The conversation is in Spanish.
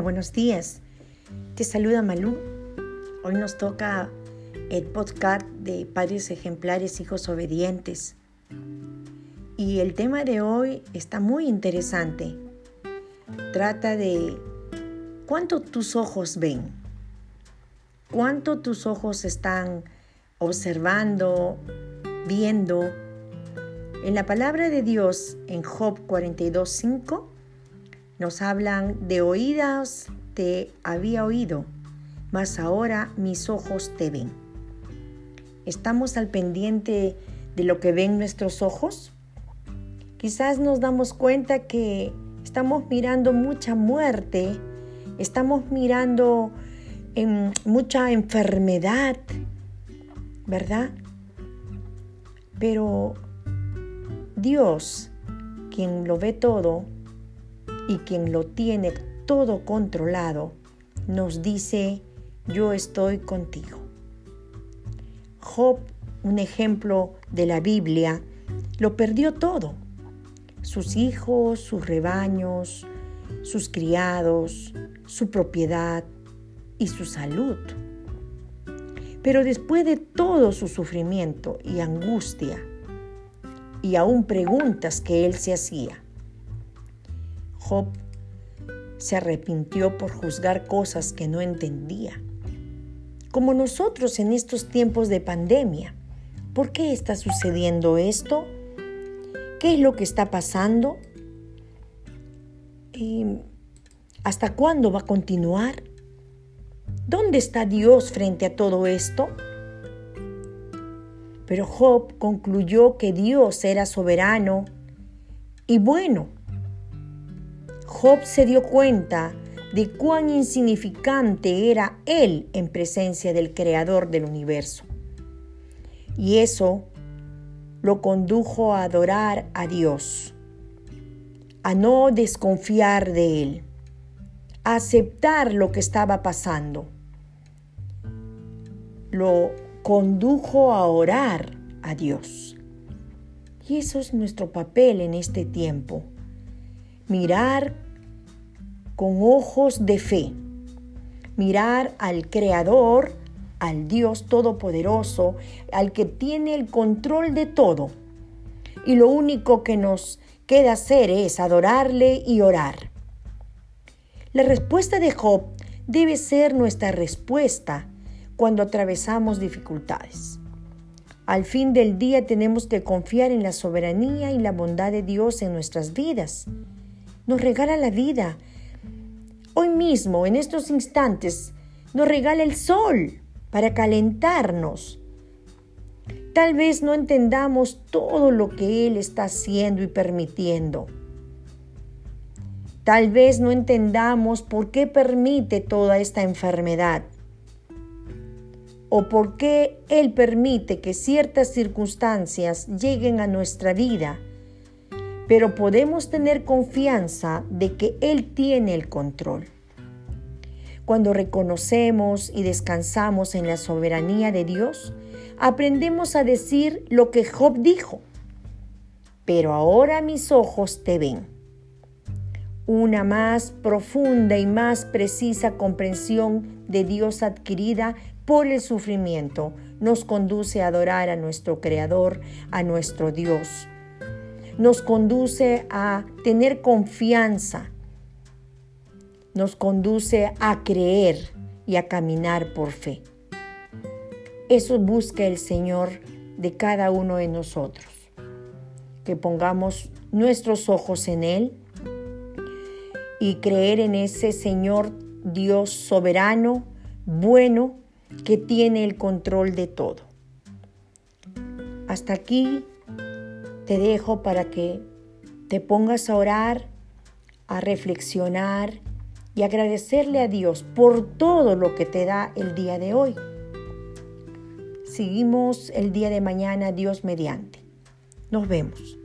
Buenos días. Te saluda Malú. Hoy nos toca el podcast de Padres Ejemplares, Hijos Obedientes. Y el tema de hoy está muy interesante. Trata de cuánto tus ojos ven, cuánto tus ojos están observando, viendo. En la palabra de Dios, en Job 42.5, nos hablan de oídas te había oído, mas ahora mis ojos te ven. ¿Estamos al pendiente de lo que ven nuestros ojos? Quizás nos damos cuenta que estamos mirando mucha muerte, estamos mirando en mucha enfermedad, ¿verdad? Pero Dios, quien lo ve todo y quien lo tiene todo controlado, nos dice, yo estoy contigo. Job, un ejemplo de la Biblia, lo perdió todo. Sus hijos, sus rebaños, sus criados, su propiedad y su salud. Pero después de todo su sufrimiento y angustia, y aún preguntas que él se hacía, Job se arrepintió por juzgar cosas que no entendía. Como nosotros en estos tiempos de pandemia. ¿Por qué está sucediendo esto? ¿Qué es lo que está pasando? ¿Hasta cuándo va a continuar? ¿Dónde está Dios frente a todo esto? Pero Job concluyó que Dios era soberano y bueno. Job se dio cuenta de cuán insignificante era él en presencia del Creador del universo. Y eso lo condujo a adorar a Dios, a no desconfiar de Él, a aceptar lo que estaba pasando lo condujo a orar a Dios. Y eso es nuestro papel en este tiempo. Mirar con ojos de fe. Mirar al Creador, al Dios Todopoderoso, al que tiene el control de todo. Y lo único que nos queda hacer es adorarle y orar. La respuesta de Job debe ser nuestra respuesta cuando atravesamos dificultades. Al fin del día tenemos que confiar en la soberanía y la bondad de Dios en nuestras vidas. Nos regala la vida. Hoy mismo, en estos instantes, nos regala el sol para calentarnos. Tal vez no entendamos todo lo que Él está haciendo y permitiendo. Tal vez no entendamos por qué permite toda esta enfermedad o por qué Él permite que ciertas circunstancias lleguen a nuestra vida, pero podemos tener confianza de que Él tiene el control. Cuando reconocemos y descansamos en la soberanía de Dios, aprendemos a decir lo que Job dijo, pero ahora mis ojos te ven. Una más profunda y más precisa comprensión de Dios adquirida por el sufrimiento nos conduce a adorar a nuestro Creador, a nuestro Dios. Nos conduce a tener confianza. Nos conduce a creer y a caminar por fe. Eso busca el Señor de cada uno de nosotros. Que pongamos nuestros ojos en Él y creer en ese Señor Dios soberano, bueno, que tiene el control de todo. Hasta aquí te dejo para que te pongas a orar, a reflexionar y agradecerle a Dios por todo lo que te da el día de hoy. Seguimos el día de mañana, Dios mediante. Nos vemos.